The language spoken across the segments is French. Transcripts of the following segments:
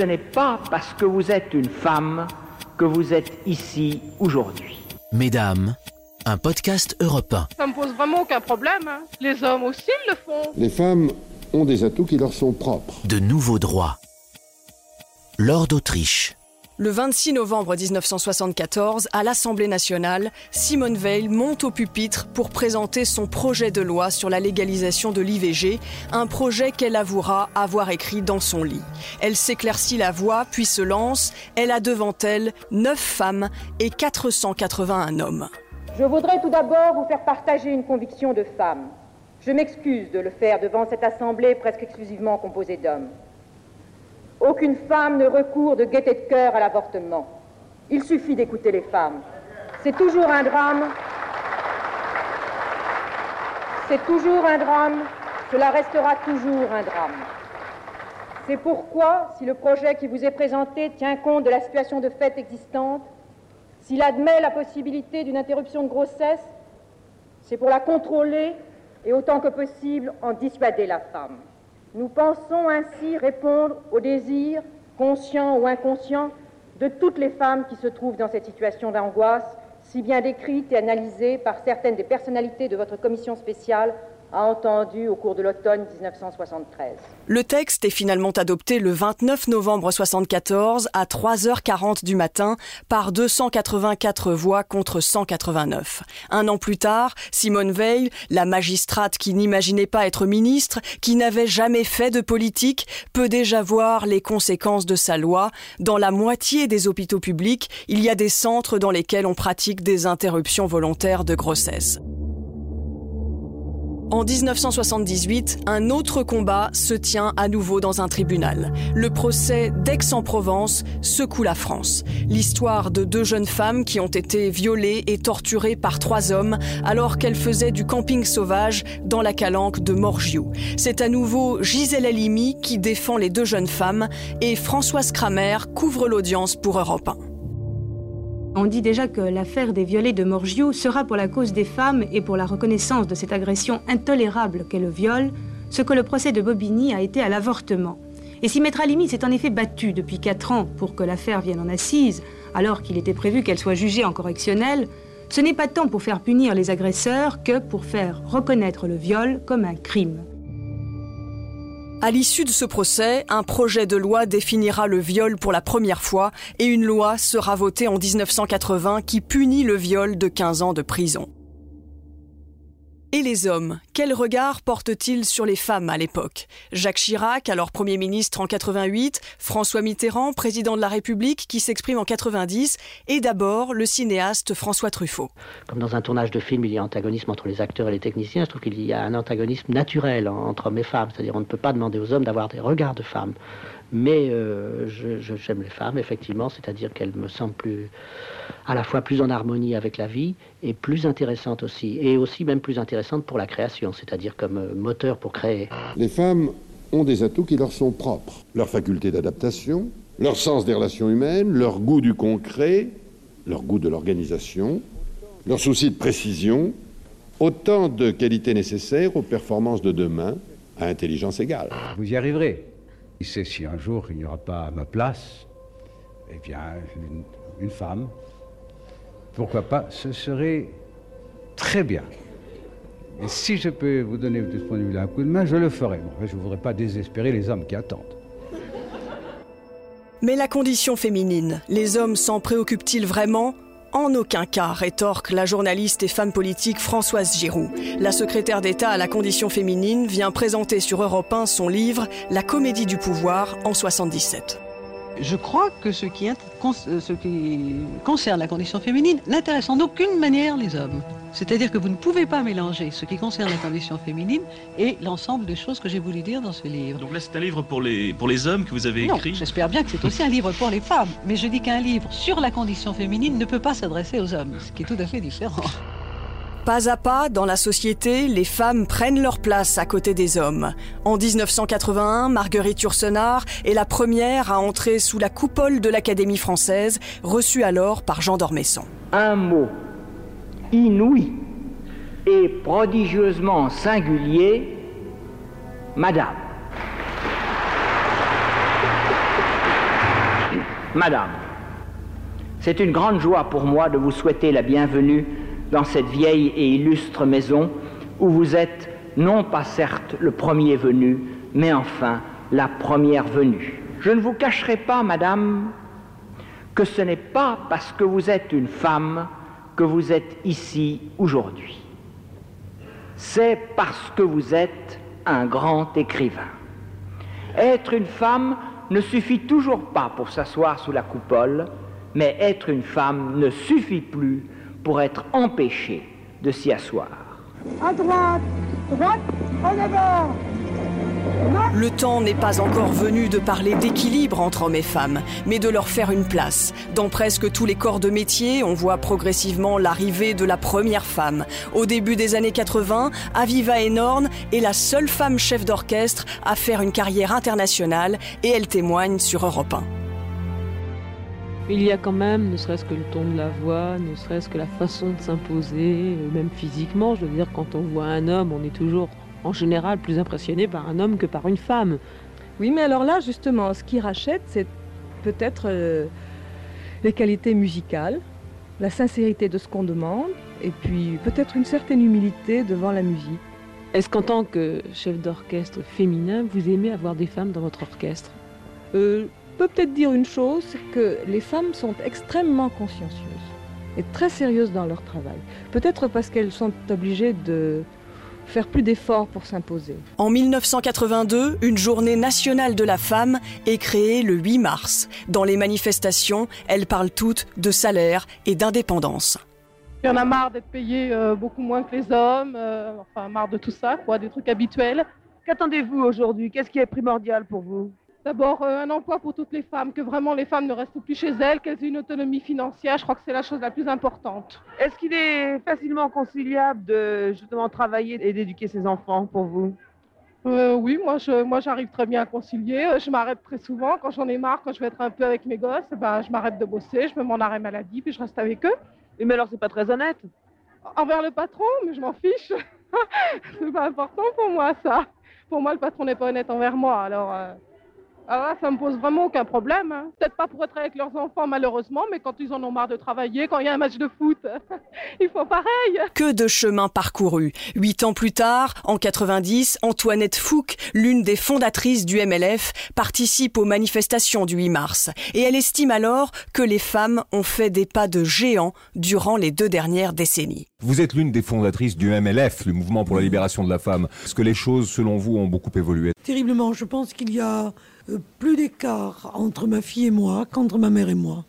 ce n'est pas parce que vous êtes une femme que vous êtes ici aujourd'hui. Mesdames, un podcast européen. Ça me pose vraiment aucun problème. hein. Les hommes aussi le font. Les femmes ont des atouts qui leur sont propres. De nouveaux droits. Lors d'Autriche. Le 26 novembre 1974, à l'Assemblée nationale, Simone Veil monte au pupitre pour présenter son projet de loi sur la légalisation de l'IVG, un projet qu'elle avouera avoir écrit dans son lit. Elle s'éclaircit la voix, puis se lance. Elle a devant elle 9 femmes et 481 hommes. Je voudrais tout d'abord vous faire partager une conviction de femme. Je m'excuse de le faire devant cette assemblée presque exclusivement composée d'hommes. Aucune femme ne recourt de gaieté de cœur à l'avortement. Il suffit d'écouter les femmes. C'est toujours un drame. C'est toujours un drame. Cela restera toujours un drame. C'est pourquoi, si le projet qui vous est présenté tient compte de la situation de fait existante, s'il admet la possibilité d'une interruption de grossesse, c'est pour la contrôler et autant que possible en dissuader la femme. Nous pensons ainsi répondre aux désirs, conscients ou inconscients, de toutes les femmes qui se trouvent dans cette situation d'angoisse, si bien décrite et analysée par certaines des personnalités de votre commission spéciale a entendu au cours de l'automne 1973. Le texte est finalement adopté le 29 novembre 1974 à 3h40 du matin par 284 voix contre 189. Un an plus tard, Simone Veil, la magistrate qui n'imaginait pas être ministre, qui n'avait jamais fait de politique, peut déjà voir les conséquences de sa loi. Dans la moitié des hôpitaux publics, il y a des centres dans lesquels on pratique des interruptions volontaires de grossesse. En 1978, un autre combat se tient à nouveau dans un tribunal. Le procès d'Aix-en-Provence secoue la France. L'histoire de deux jeunes femmes qui ont été violées et torturées par trois hommes alors qu'elles faisaient du camping sauvage dans la calanque de Morgiou. C'est à nouveau Gisèle Halimi qui défend les deux jeunes femmes et Françoise Kramer couvre l'audience pour Europe 1. On dit déjà que l'affaire des violets de Morgiou sera pour la cause des femmes et pour la reconnaissance de cette agression intolérable qu'est le viol, ce que le procès de Bobigny a été à l'avortement. Et si Maître Alimi s'est en effet battu depuis quatre ans pour que l'affaire vienne en assise, alors qu'il était prévu qu'elle soit jugée en correctionnel, ce n'est pas tant pour faire punir les agresseurs que pour faire reconnaître le viol comme un crime. À l'issue de ce procès, un projet de loi définira le viol pour la première fois et une loi sera votée en 1980 qui punit le viol de 15 ans de prison. Et les hommes, quel regard portent-ils sur les femmes à l'époque? Jacques Chirac, alors Premier ministre en 88, François Mitterrand, président de la République, qui s'exprime en 90, et d'abord le cinéaste François Truffaut. Comme dans un tournage de film, il y a antagonisme entre les acteurs et les techniciens, je trouve qu'il y a un antagonisme naturel entre hommes et femmes. C'est-à-dire on ne peut pas demander aux hommes d'avoir des regards de femmes. Mais euh, j'aime les femmes, effectivement, c'est-à-dire qu'elles me semblent plus, à la fois plus en harmonie avec la vie et plus intéressantes aussi, et aussi même plus intéressantes pour la création, c'est-à-dire comme euh, moteur pour créer. Les femmes ont des atouts qui leur sont propres. Leur faculté d'adaptation, leur sens des relations humaines, leur goût du concret, leur goût de l'organisation, leur souci de précision, autant de qualités nécessaires aux performances de demain à intelligence égale. Vous y arriverez. Qui sait si un jour il n'y aura pas à ma place, eh bien, une, femme, pourquoi pas, ce serait très bien. Et si je peux vous donner de ce point de vue-là un coup de main, je le ferai. Je ne voudrais pas désespérer les hommes qui attendent. Mais la condition féminine, les hommes s'en préoccupent-ils vraiment? En aucun cas, rétorque la journaliste et femme politique Françoise Giroud. La secrétaire d'État à la condition féminine vient présenter sur Europe 1 son livre La comédie du pouvoir en 77. Je crois que ce qui, ce qui concerne la condition féminine n'intéresse en aucune manière les hommes. C'est-à-dire que vous ne pouvez pas mélanger ce qui concerne la condition féminine et l'ensemble des choses que j'ai voulu dire dans ce livre. Donc là, c'est un livre pour les, pour les hommes que vous avez écrit j'espère bien que c'est aussi un livre pour les femmes. Mais je dis qu'un livre sur la condition féminine ne peut pas s'adresser aux hommes, ce qui est tout à fait différent. Pas à pas, dans la société, les femmes prennent leur place à côté des hommes. En 1981, Marguerite Yourcenar est la première à entrer sous la coupole de l'Académie française, reçue alors par Jean d'Ormesson. Un mot inouï et prodigieusement singulier, Madame. Madame, c'est une grande joie pour moi de vous souhaiter la bienvenue dans cette vieille et illustre maison où vous êtes non pas certes le premier venu, mais enfin la première venue. Je ne vous cacherai pas, Madame, que ce n'est pas parce que vous êtes une femme que vous êtes ici aujourd'hui. C'est parce que vous êtes un grand écrivain. Être une femme ne suffit toujours pas pour s'asseoir sous la coupole, mais être une femme ne suffit plus pour être empêchée de s'y asseoir. À droite, droite, en avant le temps n'est pas encore venu de parler d'équilibre entre hommes et femmes, mais de leur faire une place. Dans presque tous les corps de métier, on voit progressivement l'arrivée de la première femme. Au début des années 80, Aviva Enorn est la seule femme chef d'orchestre à faire une carrière internationale et elle témoigne sur Europe 1. Il y a quand même, ne serait-ce que le ton de la voix, ne serait-ce que la façon de s'imposer, même physiquement, je veux dire, quand on voit un homme, on est toujours en général plus impressionné par un homme que par une femme. Oui, mais alors là, justement, ce qui rachète, c'est peut-être euh, les qualités musicales, la sincérité de ce qu'on demande, et puis peut-être une certaine humilité devant la musique. Est-ce qu'en tant que chef d'orchestre féminin, vous aimez avoir des femmes dans votre orchestre? Euh, Je peux peut-être dire une chose, c'est que les femmes sont extrêmement consciencieuses et très sérieuses dans leur travail. Peut-être parce qu'elles sont obligées de faire plus d'efforts pour s'imposer. En 1982, une journée nationale de la femme est créée le 8 mars. Dans les manifestations, elles parlent toutes de salaire et d'indépendance. Il y en a marre d'être payé euh, beaucoup moins que les hommes, euh, enfin marre de tout ça, quoi, des trucs habituels. Qu'attendez-vous aujourd'hui? Qu'est-ce qui est primordial pour vous? D'abord, euh, un emploi pour toutes les femmes, que vraiment les femmes ne restent plus chez elles, qu'elles aient une autonomie financière. Je crois que c'est la chose la plus importante. Est-ce qu'il est facilement conciliable de justement travailler et d'éduquer ses enfants pour vous? Euh, Oui, moi, je, moi, j'arrive très bien à concilier. Euh, je m'arrête très souvent quand j'en ai marre, quand je vais être un peu avec mes gosses. Ben, je m'arrête de bosser, je me mets en arrêt maladie, puis je reste avec eux. mais alors, c'est pas très honnête? Envers le patron, mais je m'en fiche. c'est pas important pour moi ça. Pour moi, le patron n'est pas honnête envers moi, alors. Alors ah là, ça me pose vraiment aucun problème. Hein. Peut-être pas pour être avec leurs enfants, malheureusement, mais quand ils en ont marre de travailler, quand il y a un match de foot, ils font pareil. Que de chemin parcouru. Huit ans plus tard, en 90, Antoinette Fouque, l'une des fondatrices du MLF, participe aux manifestations du 8 mars. Et elle estime alors que les femmes ont fait des pas de géant durant les deux dernières décennies. Vous êtes l'une des fondatrices du MLF, le mouvement pour la libération de la femme. Est-ce que les choses, selon vous, ont beaucoup évolué? Terriblement. Je pense qu'il y a plus d'écart entre ma fille et moi qu'entre ma mère et moi.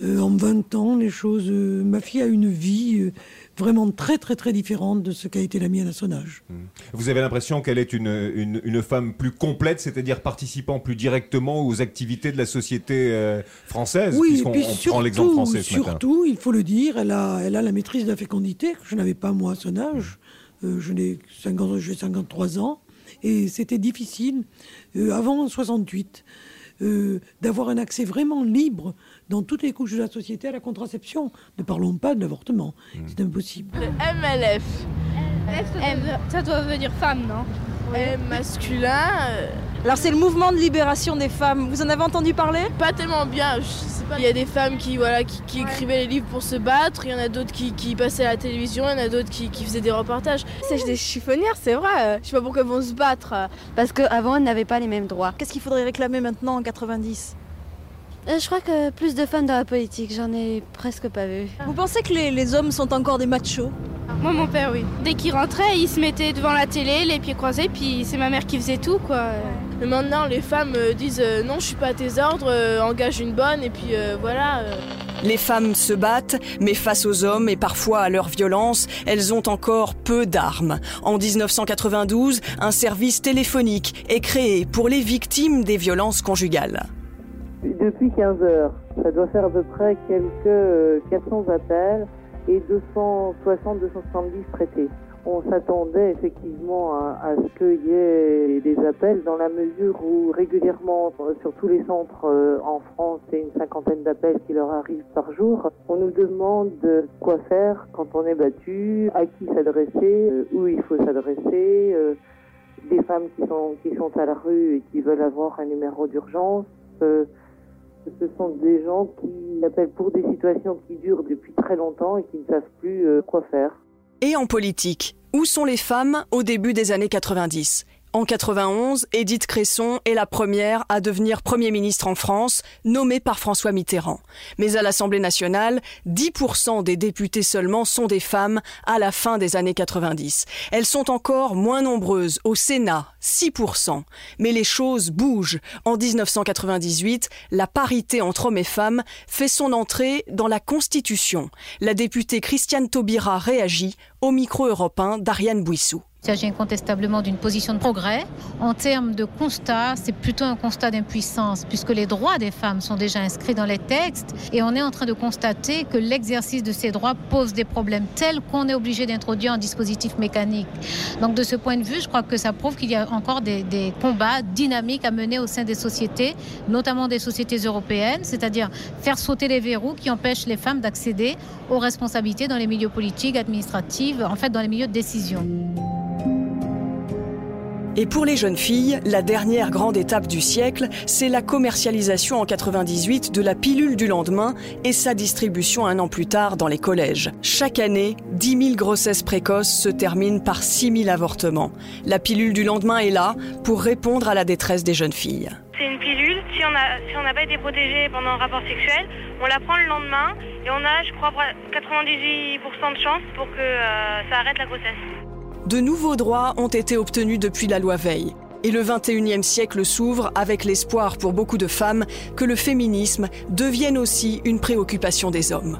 Euh, en 20 ans, les choses. Euh, ma fille a une vie vraiment très très très différente de ce qu'a été la mienne à son âge. Vous avez l'impression qu'elle est une, une, femme plus complète, c'est-à-dire participant plus directement aux activités de la société française Oui, et puis surtout, l'exemple français surtout, il faut le dire, elle a, elle a la maîtrise de la fécondité que je n'avais pas moi à son âge. je n'ai 53 ans et c'était difficile euh, avant 68, euh, d'avoir un accès vraiment libre dans toutes les couches de la société à la contraception. Ne parlons pas de l'avortement, mmh. c'est impossible. Le MLF. ça doit venir femme, non? M masculin. Euh, alors c'est le mouvement de libération des femmes. Vous en avez entendu parler? Pas tellement bien. Il y a des femmes qui, voilà, qui, écrivaient les livres pour se battre. Il y en a d'autres qui, passaient à la télévision. Il y en a d'autres qui, faisaient des reportages. C'est des chiffonnières, c'est vrai. Je sais pas pourquoi elles vont se battre. Parce qu'avant, elles n'avaient pas les mêmes droits. Qu'est-ce qu'il faudrait réclamer maintenant en 90 euh, je crois que plus de femmes dans la politique, j'en ai presque pas vu. Vous pensez que les, les hommes sont encore des machos? Moi, mon père, oui. Dès qu'il rentrait, il se mettait devant la télé, les pieds croisés, puis c'est ma mère qui faisait tout, quoi. Mais maintenant, les femmes euh, disent euh, non, je suis pas à tes ordres, engage une bonne, et puis voilà. Les femmes se battent, mais face aux hommes et parfois à leur violence, elles ont encore peu d'armes. En 1992, un service téléphonique est créé pour les victimes des violences conjugales. Depuis 15 heures, ça doit faire à peu près quelques 400 euh, appels et 260-270 traités. On s'attendait effectivement à, ce qu'il y ait des appels dans la mesure où régulièrement euh, sur tous les centres euh, en France, c'est une cinquantaine d'appels qui leur arrivent par jour. On nous demande quoi faire quand on est battu, à qui s'adresser, où il faut s'adresser, des femmes qui sont, qui sont à la rue et qui veulent avoir un numéro d'urgence Ce sont des gens qui appellent pour des situations qui durent depuis très longtemps et qui ne savent plus euh, quoi faire. Et en politique, où sont les femmes au début des années 90 en 91, Édith Cresson est la première à devenir Premier ministre en France, nommée par François Mitterrand. Mais à l'Assemblée nationale, 10% des députés seulement sont des femmes à la fin des années 90. Elles sont encore moins nombreuses au Sénat, 6%. Mais les choses bougent. En 1998, la parité entre hommes et femmes fait son entrée dans la Constitution. La députée Christiane Taubira réagit au micro européen d'Ariane Bouissou. Il s'agit incontestablement d'une position de progrès. En termes de constat, c'est plutôt un constat d'impuissance, puisque les droits des femmes sont déjà inscrits dans les textes, et on est en train de constater que l'exercice de ces droits pose des problèmes tels qu'on est obligé d'introduire un dispositif mécanique. Donc de ce point de vue, je crois que ça prouve qu'il y a encore des, des combats dynamiques à mener au sein des sociétés, notamment des sociétés européennes, c'est-à-dire faire sauter les verrous qui empêchent les femmes d'accéder aux responsabilités dans les milieux politiques, administratifs, en fait dans les milieux de décision. Et pour les jeunes filles, la dernière grande étape du siècle, c'est la commercialisation en 98 de la pilule du lendemain et sa distribution un an plus tard dans les collèges. Chaque année, 10 000 grossesses précoces se terminent par 6 000 avortements. La pilule du lendemain est là pour répondre à la détresse des jeunes filles. C'est une pilule, si on n'a pas été protégé pendant un rapport sexuel, on la prend le lendemain et on a, je crois, 98% de chance pour que euh, ça arrête la grossesse. De nouveaux droits ont été obtenus depuis la loi Veil. Et le 21e siècle s'ouvre avec l'espoir pour beaucoup de femmes que le féminisme devienne aussi une préoccupation des hommes.